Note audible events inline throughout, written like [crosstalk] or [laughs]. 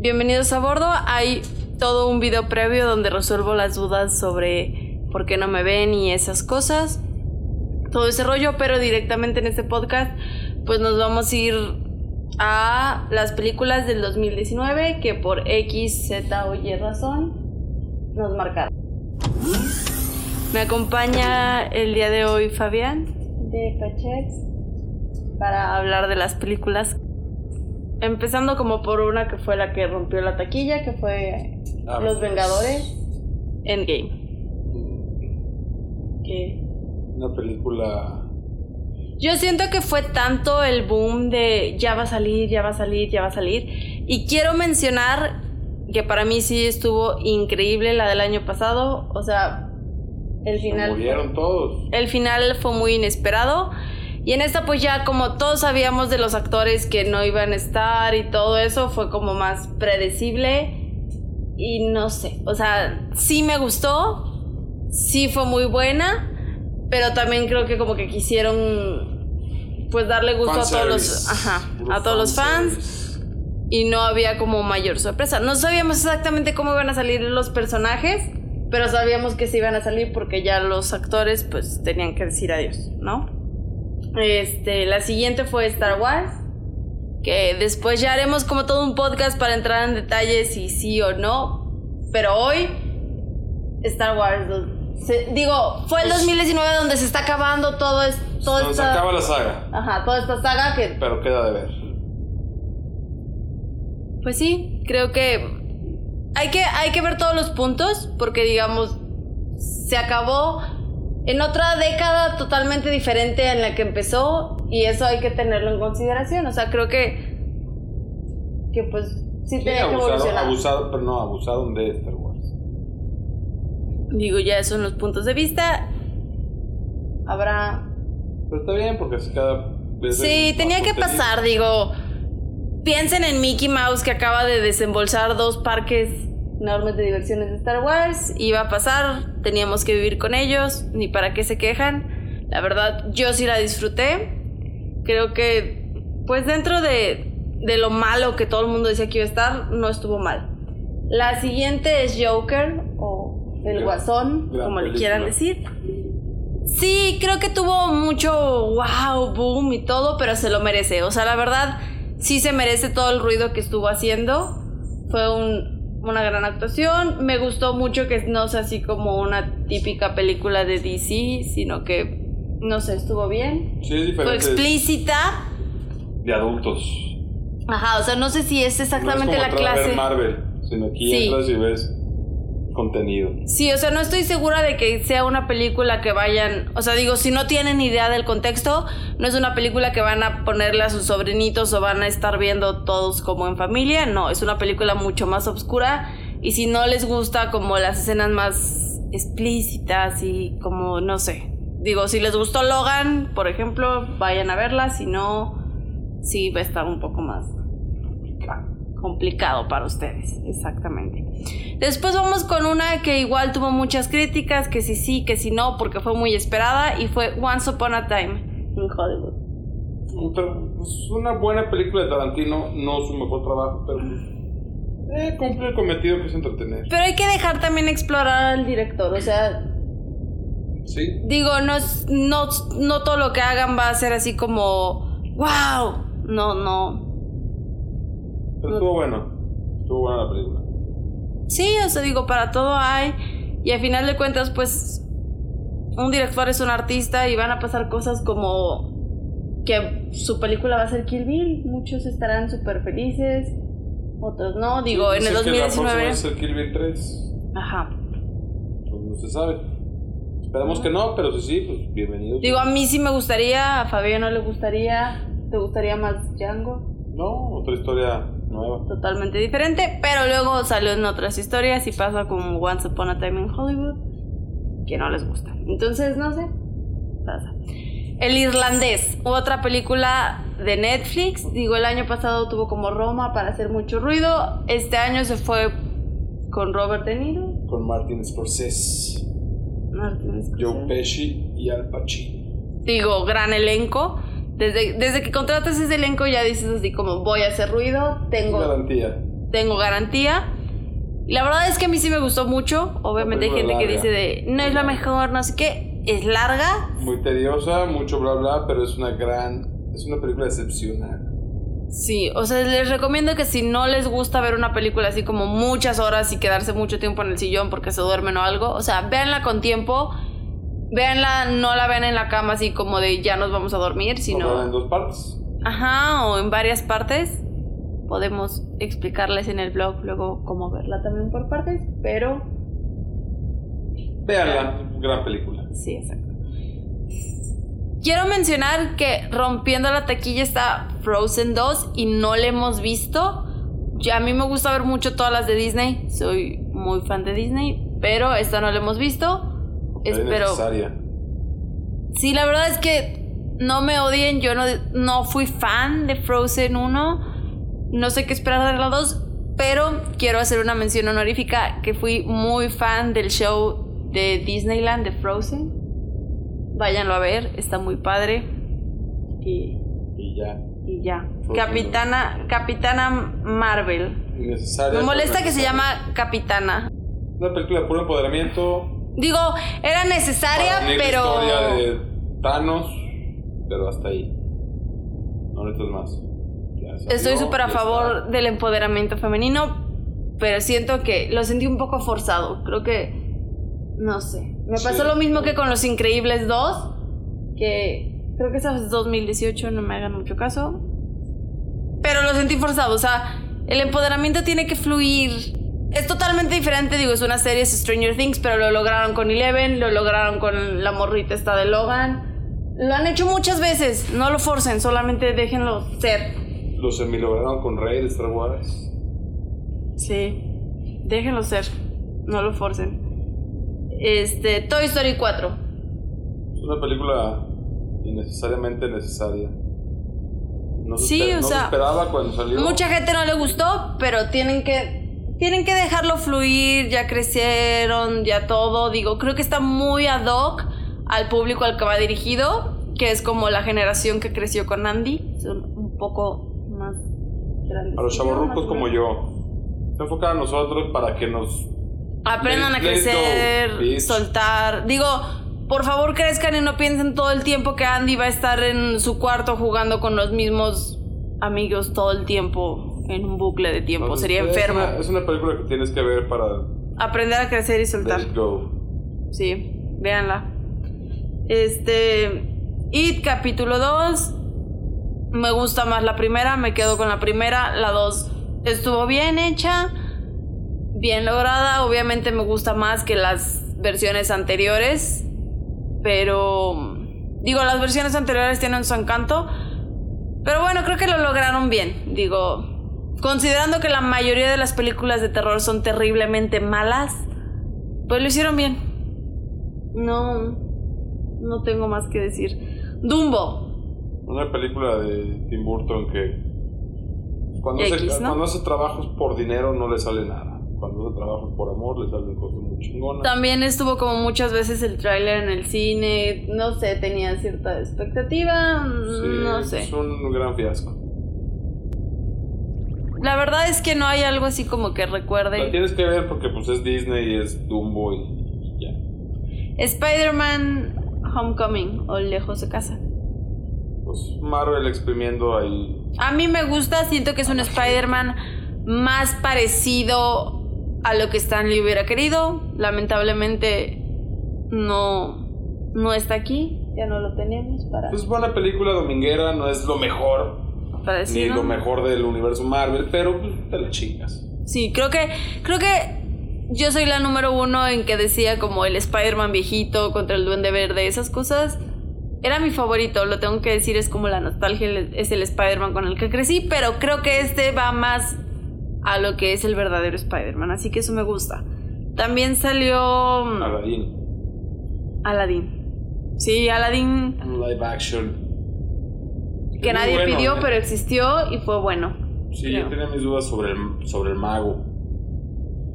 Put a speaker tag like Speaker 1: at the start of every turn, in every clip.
Speaker 1: bienvenidos a bordo. Hay todo un video previo donde resuelvo las dudas sobre por qué no me ven y esas cosas. Todo ese rollo, pero directamente en este podcast, pues nos vamos a ir a las películas del 2019 que por X, Z o Y razón nos marcaron. Me acompaña el día de hoy Fabián de Pachex para hablar de las películas. Empezando como por una que fue la que rompió la taquilla, que fue
Speaker 2: Ah,
Speaker 1: Los
Speaker 2: pues.
Speaker 1: Vengadores Endgame. Que
Speaker 2: Una película.
Speaker 1: Yo siento que fue tanto el boom de ya va a salir, ya va a salir, ya va a salir. Y quiero mencionar que para mí sí estuvo increíble la del año pasado. O sea, el
Speaker 2: Se
Speaker 1: final.
Speaker 2: murieron todos.
Speaker 1: El final fue muy inesperado. Y en esta pues ya como todos sabíamos de los actores que no iban a estar y todo eso fue como más predecible. Y no sé, o sea, sí me gustó, sí fue muy buena, pero también creo que como que quisieron pues darle gusto a todos los, ajá, a todos los fans y no había como mayor sorpresa. No sabíamos exactamente cómo iban a salir los personajes, pero sabíamos que se iban a salir porque ya los actores pues tenían que decir adiós, ¿no? Este, la siguiente fue Star Wars, que después ya haremos como todo un podcast para entrar en detalles si sí o no, pero hoy Star Wars se- digo, fue el
Speaker 2: Pues-
Speaker 1: 2019 donde se está acabando todo es toda
Speaker 2: Donde se acaba la saga.
Speaker 1: ajá, toda esta saga que
Speaker 2: Pero queda de ver.
Speaker 1: Pues sí, creo que hay que, hay que ver todos los puntos porque digamos, se acabó en otra década totalmente diferente en la que empezó y eso hay que tenerlo en consideración. O sea, creo que, que pues sí
Speaker 2: Sí,
Speaker 1: tenía que evolucionar.
Speaker 2: abusaron, pero no, abusaron de Star Wars.
Speaker 1: Digo, ya son los puntos de vista. Habrá...
Speaker 2: Pero está bien porque así cada vez.
Speaker 1: Sí, tenía que pasar, digo. Piensen en Mickey Mouse que acaba de desembolsar dos parques enormes de diversiones de Star Wars. Iba a pasar, teníamos que vivir con ellos, ni para qué se quejan. La verdad, yo sí la disfruté. Creo que, pues dentro de, de lo malo que todo el mundo decía que iba a estar, no estuvo mal. La siguiente es Joker o El Guasón, como le quieran decir. Sí, creo que tuvo mucho wow, boom y todo, pero se lo merece. O sea, la verdad, sí se merece todo el ruido que estuvo haciendo. Fue un- una gran actuación. Me gustó mucho que no sea así como una típica película de DC, sino que, no sé, estuvo bien.
Speaker 2: Sí, es
Speaker 1: Fue
Speaker 2: diferente.
Speaker 1: explícita.
Speaker 2: De adultos.
Speaker 1: Ajá, o sea, no sé si es exactamente
Speaker 2: no es
Speaker 1: la
Speaker 2: como entrar a
Speaker 1: clase.
Speaker 2: ver Marvel, sino aquí
Speaker 1: Sí.
Speaker 2: entras y ves
Speaker 1: Sí, o sea, no estoy segura de que sea una película que vayan, o sea, digo, si no tienen idea del contexto, no es una película que van a ponerle a sus sobrinitos o van a estar viendo todos como en familia, no, es una película mucho más oscura y si no les gusta como las escenas más explícitas y como, no sé, digo, si les gustó Logan, por ejemplo, vayan a verla, si no, sí va a estar un poco más complicado para ustedes, exactamente. Después vamos con una que igual tuvo muchas críticas, que si sí, que si no, porque fue muy esperada y fue Once Upon a Time in Hollywood.
Speaker 2: Pero, pues, una buena película de Tarantino, no su mejor trabajo, pero eh, cumple el cometido que es entretener.
Speaker 1: Pero hay que dejar también explorar al director, o sea,
Speaker 2: Sí,
Speaker 1: digo, no, es- no, no todo lo que hagan va a ser así como, wow, no, no.
Speaker 2: Pero estuvo bueno. Estuvo buena la película.
Speaker 1: Sí, o sea, digo, para todo hay. Y al final de cuentas, pues, un director es un artista y van a pasar cosas como que su película va a ser Kill Bill. Muchos estarán súper felices, otros no. Digo, en el
Speaker 2: Dicen que la
Speaker 1: 2019.
Speaker 2: es el Kill Bill 3.
Speaker 1: Ajá.
Speaker 2: Pues no se sabe. Esperamos que no, pero si sí, pues bienvenidos.
Speaker 1: Digo, a mí sí me gustaría, a Fabián no le gustaría. ¿Te gustaría más Django?
Speaker 2: No, otra historia nueva.
Speaker 1: Totalmente diferente, pero luego salió en otras historias y pasa como Once Upon a Time in Hollywood, que no les gusta. Entonces, no sé, pasa. El Irlandés, otra película de Netflix. Digo, el año pasado tuvo como Roma para hacer mucho ruido. Este año se fue con Robert De Niro.
Speaker 2: Con Martin Scorsese,
Speaker 1: Martin Scorsese.
Speaker 2: Joe Pesci y Al Pacino.
Speaker 1: Digo, gran elenco. Desde, desde que contratas ese elenco ya dices así como voy a hacer ruido, tengo...
Speaker 2: Garantía.
Speaker 1: tengo garantía. La verdad es que a mí sí me gustó mucho. Obviamente hay gente que dice de no es la mejor, no sé qué. Es larga.
Speaker 2: Muy tediosa, mucho bla bla, pero es una gran. Es una película excepcional.
Speaker 1: Sí, o sea, les recomiendo que si no les gusta ver una película así como muchas horas y quedarse mucho tiempo en el sillón porque se duermen o algo, o sea, véanla con tiempo. Véanla, no la vean en la cama así como de ya nos vamos a dormir, sino...
Speaker 2: en dos partes.
Speaker 1: Ajá, o en varias partes. Podemos explicarles en el blog luego cómo verla también por partes, pero
Speaker 2: Véanla, gran película.
Speaker 1: sí, exacto. Quiero mencionar que rompiendo la taquilla está Frozen 2 y no la hemos visto. Ya a mí me gusta ver mucho todas las de Disney, soy muy fan de Disney, pero esta no la hemos visto.
Speaker 2: Es
Speaker 1: Espero.
Speaker 2: necesaria.
Speaker 1: Sí, la verdad es que no me odien, yo no, no fui fan de Frozen 1, no sé qué esperar de la 2, pero quiero hacer una mención honorífica que fui muy fan del show de Disneyland de Frozen. Váyanlo a ver, está muy padre. Y,
Speaker 2: Y ya.
Speaker 1: y ya. Capitana, Capitana Marvel. Me molesta que se llama Capitana.
Speaker 2: Una película de puro empoderamiento.
Speaker 1: Digo, era necesaria,
Speaker 2: unir la
Speaker 1: pero...
Speaker 2: historia de Thanos, pero hasta ahí. No necesitas más. Salió,
Speaker 1: Estoy súper a favor
Speaker 2: está.
Speaker 1: del empoderamiento femenino, pero siento que lo sentí un poco forzado. Creo que, no sé. Me
Speaker 2: Sí.
Speaker 1: pasó lo mismo que con Los Increíbles 2, que creo que esa es 2018, no me hagan mucho caso. Pero lo sentí forzado, o sea, el empoderamiento tiene que fluir. Es totalmente diferente, digo, es una serie, es Stranger Things, pero lo lograron con Eleven, lo lograron con la morrita esta de Logan. Lo han hecho muchas veces, no lo forcen, solamente déjenlo ser.
Speaker 2: Lo semilograron con Rey de Star Wars.
Speaker 1: Sí, déjenlo ser, no lo forcen. Este, Toy Story 4.
Speaker 2: Es una película innecesariamente necesaria. No se,
Speaker 1: Sí, o
Speaker 2: no se
Speaker 1: sea,
Speaker 2: esperaba cuando salió.
Speaker 1: Mucha gente no le gustó, pero tienen que tienen que dejarlo fluir, ya crecieron, ya todo. Digo, creo que está muy ad hoc al público al que va dirigido, que es como la generación que creció con Andy, son un poco más grandes.
Speaker 2: A los chavorrucos como yo. Se enfoca a nosotros para que nos.
Speaker 1: Aprendan a
Speaker 2: go,
Speaker 1: crecer, soltar. Digo, por favor crezcan y no piensen todo el tiempo que Andy va a estar en su cuarto jugando con los mismos amigos todo el tiempo en un bucle de tiempo. Sería
Speaker 2: es
Speaker 1: enfermo.
Speaker 2: una- es una película que tienes que ver para
Speaker 1: Aprender a crecer y soltar.
Speaker 2: let it go.
Speaker 1: Sí, véanla. Este. It capítulo 2. Me gusta más la primera, me quedo con la primera. La 2 estuvo bien hecha, bien lograda. Obviamente me gusta más que las versiones anteriores. Pero. Digo, las versiones anteriores tienen su encanto. Pero bueno, creo que lo lograron bien. Digo, considerando que la mayoría de las películas de terror son terriblemente malas, pues lo hicieron bien. No, no tengo más que decir. Dumbo.
Speaker 2: Una película de Tim Burton que cuando, hace,
Speaker 1: X, ¿no?
Speaker 2: cuando hace trabajos por dinero no le sale nada. Cuando hace trabajos por amor le salen cosas muy chingonas.
Speaker 1: También estuvo como muchas veces el tráiler en el cine. No sé, tenía cierta expectativa.
Speaker 2: Sí,
Speaker 1: no sé.
Speaker 2: Es un gran fiasco.
Speaker 1: La verdad es que no hay algo así como que
Speaker 2: La
Speaker 1: recuerde.
Speaker 2: tienes que ver porque pues es Disney y es Dumbo y, ya.
Speaker 1: Spider-Man Homecoming o Lejos de casa.
Speaker 2: Pues Marvel exprimiendo ahí.
Speaker 1: A mí me gusta, siento que es un Spider-Man más parecido a lo que Stanley hubiera querido. Lamentablemente no, no está aquí, ya no lo tenemos para,
Speaker 2: Es buena película dominguera, no es lo mejor, ni lo mejor del universo Marvel, pero pues, te la chingas.
Speaker 1: Sí, creo que, creo que yo soy la número uno en que decía como el Spider-Man viejito contra el Duende Verde, esas cosas. Era mi favorito, lo tengo que decir, es como la nostalgia, es el Spider-Man con el que crecí, pero creo que este va más a lo que es el verdadero Spider-Man, así que eso me gusta. También salió mm,
Speaker 2: Aladdin,
Speaker 1: Aladdin. Sí, Aladdin
Speaker 2: live action.
Speaker 1: Que nadie
Speaker 2: bueno,
Speaker 1: pidió,
Speaker 2: ¿eh?
Speaker 1: pero existió y fue bueno.
Speaker 2: Sí,
Speaker 1: creo.
Speaker 2: yo tenía mis dudas sobre el, sobre el mago,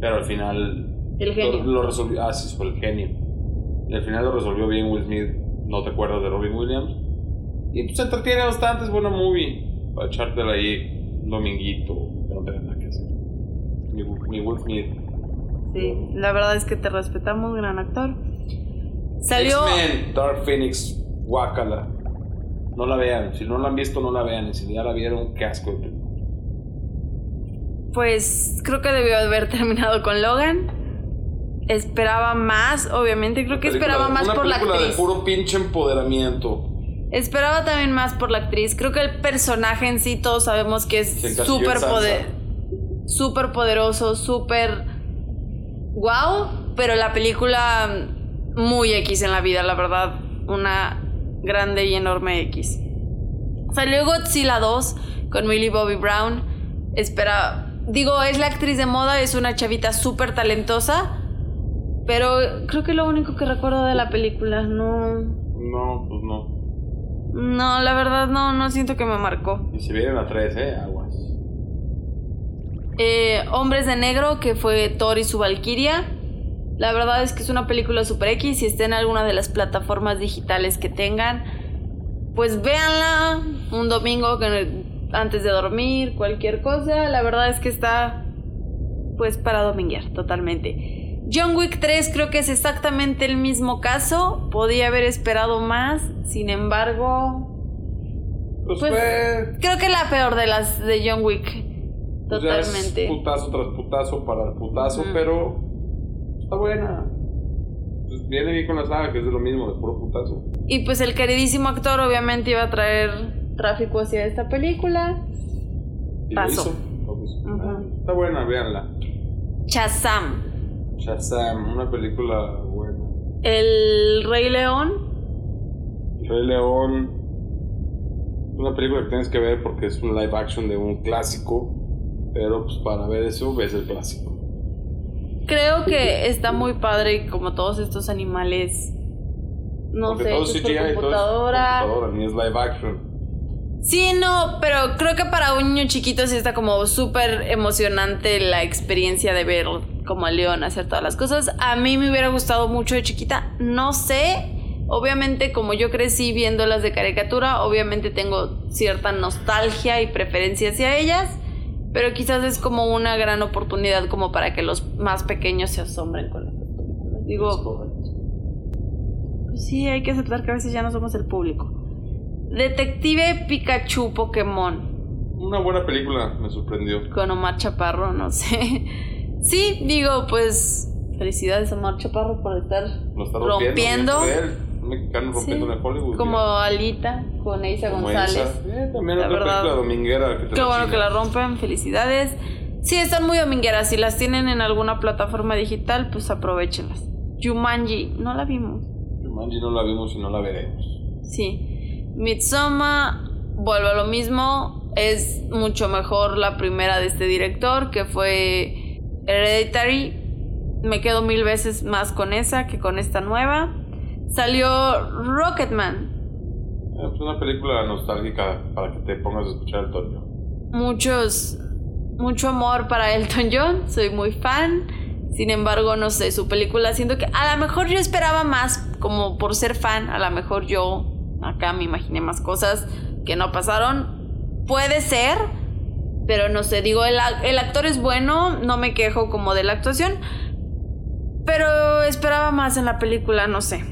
Speaker 2: pero al final
Speaker 1: El genio.
Speaker 2: Lo, lo resolvió. Ah, sí, sobre el genio. Y al final lo resolvió bien Will Smith. No te acuerdas de Robin Williams. Y pues entretiene bastante, es buena movie. Para echártela ahí un dominguito, que no tengas nada que hacer. mi, mi Will Smith.
Speaker 1: Sí, la verdad es que te respetamos, gran actor. Salió.
Speaker 2: X-Men, Dark Phoenix, Wakala. No la vean. Si no la han visto, no la vean. Y si ya la vieron, qué asco. de película.
Speaker 1: Pues creo que debió haber [laughs] terminado con Logan. Esperaba más, obviamente. Creo que
Speaker 2: Película
Speaker 1: esperaba más por la
Speaker 2: película
Speaker 1: actriz.
Speaker 2: de puro pinche empoderamiento.
Speaker 1: Esperaba también más por la actriz. Creo que el personaje en sí, todos sabemos que es súper poder, súper poderoso, súper wow. Pero la película muy X en la vida, la verdad, una grande y enorme X. Salió Godzilla 2 con Millie Bobby Brown. Espera, digo, es la actriz de moda, es una chavita súper talentosa. Pero creo que lo único que recuerdo de la película, no.
Speaker 2: No, pues no.
Speaker 1: No, la verdad no, no siento que me marcó.
Speaker 2: Y si vienen a tres, eh, aguas.
Speaker 1: Eh, Hombres de Negro, que fue Thor y su Valkyria. La verdad es que es una película super X. Si está en alguna de las plataformas digitales que tengan, pues véanla un domingo antes de dormir, cualquier cosa. La verdad es que está pues para dominguear totalmente. John Wick 3 creo que es exactamente el mismo caso. Podía haber esperado más, sin embargo,
Speaker 2: Pues,
Speaker 1: Pues,
Speaker 2: fue.
Speaker 1: creo que la peor de las de John Wick.
Speaker 2: pues ya es
Speaker 1: Totalmente.
Speaker 2: putazo tras putazo para el putazo, pero. Está buena. Pues viene bien con la saga, que es de lo mismo, de puro putazo.
Speaker 1: Y pues el queridísimo actor obviamente iba a traer tráfico hacia esta película.
Speaker 2: Y
Speaker 1: Pasó.
Speaker 2: lo hizo. Está buena, véanla.
Speaker 1: Shazam.
Speaker 2: Shazam, una película buena.
Speaker 1: El Rey León.
Speaker 2: Rey León. Una película que tienes que ver porque es un live action de un clásico. Pero pues para ver eso ves el clásico.
Speaker 1: Creo que está muy padre como todos estos animales. No
Speaker 2: porque
Speaker 1: sé,
Speaker 2: todo es CGI y todo es
Speaker 1: computadora.
Speaker 2: computadora, ni es live action.
Speaker 1: Sí, no, pero creo que para un niño chiquito sí está como súper emocionante la experiencia de ver como al león hacer todas las cosas. A mí me hubiera gustado mucho de chiquita, no sé. Obviamente, como yo crecí viendo las de caricatura, obviamente tengo cierta nostalgia y preferencia hacia ellas. Pero quizás es como una gran oportunidad como para que los más pequeños se asombren con estas películas. Digo, pues sí, hay que aceptar que a veces ya no somos el público. Detective Pikachu Pokémon
Speaker 2: Una buena película, me sorprendió.
Speaker 1: con Omar Chaparro, no sé. Sí, digo, pues felicidades a Omar Chaparro por estar rompiendo,
Speaker 2: rompiendo. Un mexicano rompiendo
Speaker 1: Sí,
Speaker 2: Hollywood.
Speaker 1: como. Alita con
Speaker 2: Como
Speaker 1: González.
Speaker 2: esa. Eh, también
Speaker 1: La
Speaker 2: otra
Speaker 1: verdad.
Speaker 2: película dominguera que te
Speaker 1: Qué bueno que la rompen, felicidades. Sí, están muy domingueras. Si las tienen en alguna plataforma digital, pues aprovechenlas. Jumanji, no la vimos.
Speaker 2: Jumanji no la vimos y no la veremos.
Speaker 1: Sí. Midsommar, vuelvo a lo mismo. Es mucho mejor la primera de este director, que fue Hereditary. Me quedo mil veces más con esa que con esta nueva. Salió Rocketman.
Speaker 2: Eh, pues una película nostálgica para que te pongas a escuchar el tono.
Speaker 1: Muchos, mucho amor para Elton John. Soy muy fan. Sin embargo, no sé, su película siento que a lo mejor yo esperaba más, como por ser fan, a lo mejor yo acá me imaginé más cosas que no pasaron. Puede ser, pero no sé, digo, el, el actor es bueno, no me quejo como de la actuación, pero esperaba más en la película, no sé.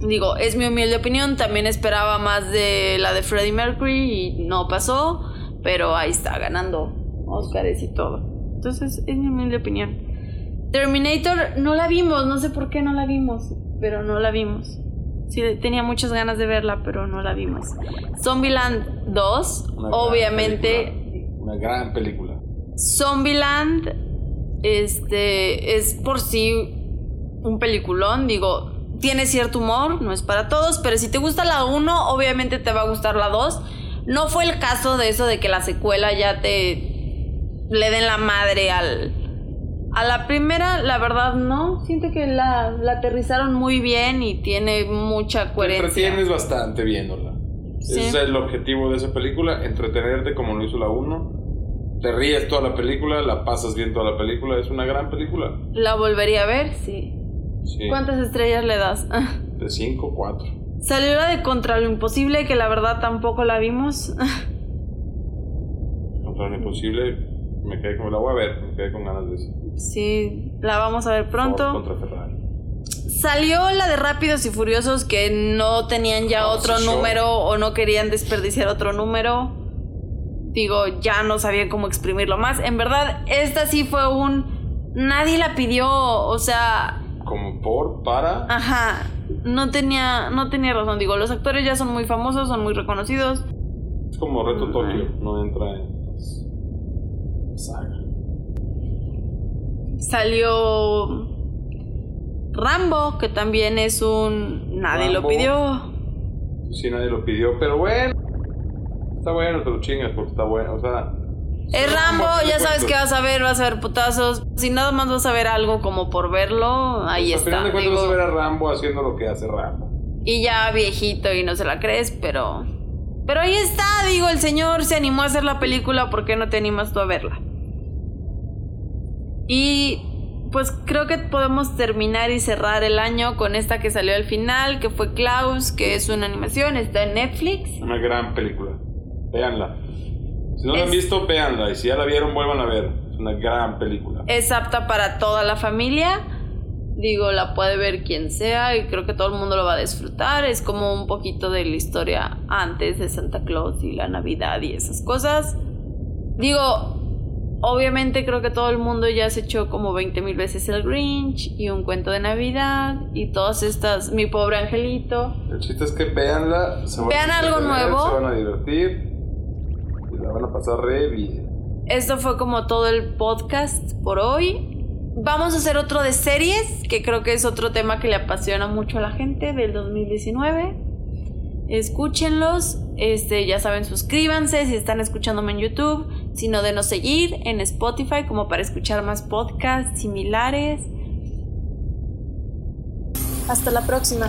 Speaker 1: Digo, es mi humilde opinión, también esperaba más de la de Freddie Mercury y no pasó, pero ahí está, ganando Oscars y todo. Entonces, es mi humilde opinión. Terminator no la vimos, no sé por qué no la vimos, pero no la vimos. Sí, tenía muchas ganas de verla, pero no la vimos. Zombieland 2,
Speaker 2: Una gran
Speaker 1: obviamente.
Speaker 2: película. Una gran película.
Speaker 1: Zombieland este es por sí un peliculón, digo, tiene cierto humor, no es para todos, pero si te gusta la 1, obviamente te va a gustar la 2. No fue el caso de eso de que la secuela ya te le den la madre al a la primera, la verdad no, siento que la, la aterrizaron muy bien y tiene mucha
Speaker 2: Te
Speaker 1: coherencia.
Speaker 2: entretienes bastante viéndola.
Speaker 1: Sí.
Speaker 2: Ese es el objetivo de esa película, entretenerte como lo hizo la 1. Te ríes toda la película, la pasas bien toda la película, es una gran película.
Speaker 1: La volvería a ver, sí.
Speaker 2: Sí.
Speaker 1: ¿Cuántas estrellas le das?
Speaker 2: De 5, 4.
Speaker 1: Salió la de Contra lo Imposible, que la verdad tampoco la vimos.
Speaker 2: Contra lo imposible. Me quedé con la voy a ver, me quedé con ganas de eso.
Speaker 1: Sí, la vamos a ver pronto.
Speaker 2: Contra Ferrari.
Speaker 1: Salió la de Rápidos y Furiosos que no tenían ya
Speaker 2: Oh,
Speaker 1: otro
Speaker 2: show.
Speaker 1: número o no querían desperdiciar otro número. Digo, ya no sabían cómo exprimirlo más. En verdad, esta sí fue un... Nadie la pidió, o sea,
Speaker 2: por, para.
Speaker 1: ajá, no tenía, no tenía razón. Digo, los actores ya son muy famosos, son muy reconocidos.
Speaker 2: Es como Reto Tokio, no entra en saga.
Speaker 1: Salió Rambo, que también es un... Nadie lo pidió.
Speaker 2: Sí, nadie lo pidió, pero bueno. Está bueno, te lo chingas porque está bueno, o sea.
Speaker 1: Es Rambo,
Speaker 2: Rambo,
Speaker 1: ya sabes
Speaker 2: cuento.
Speaker 1: que vas a ver, vas a ver putazos. Si nada más vas a ver algo como por verlo, ahí
Speaker 2: Al final
Speaker 1: está.
Speaker 2: de vas a ver a Rambo haciendo lo que hace Rambo.
Speaker 1: Y ya viejito y no se la crees, pero. Pero ahí está, digo, el señor se animó a hacer la película, ¿por qué no te animas tú a verla? Y pues creo que podemos terminar y cerrar el año con esta que salió al final, que fue Klaus, que es una animación, está en Netflix.
Speaker 2: Una gran película. Véanla. Si no la han visto, véanla. Y si ya la vieron, vuelvan a ver. Es una gran película.
Speaker 1: Es apta para toda la familia. Digo, la puede ver quien sea y creo que todo el mundo lo va a disfrutar. Es como un poquito de la historia antes de Santa Claus y la Navidad y esas cosas. Digo, obviamente creo que todo el mundo ya se echó como 20 mil veces el Grinch y un cuento de Navidad y todas estas, mi pobre angelito.
Speaker 2: El chiste es que véanla. Se van
Speaker 1: Vean
Speaker 2: a
Speaker 1: algo nuevo.
Speaker 2: Se van a divertir. La van a pasar re bien.
Speaker 1: Esto fue como todo el podcast por hoy. Vamos a hacer otro de series, que creo que es otro tema que le apasiona mucho a la gente del 2019. Escúchenlos, este, ya saben, suscríbanse si están escuchándome en YouTube, sino de no seguir en Spotify como para escuchar más podcasts similares. Hasta la próxima.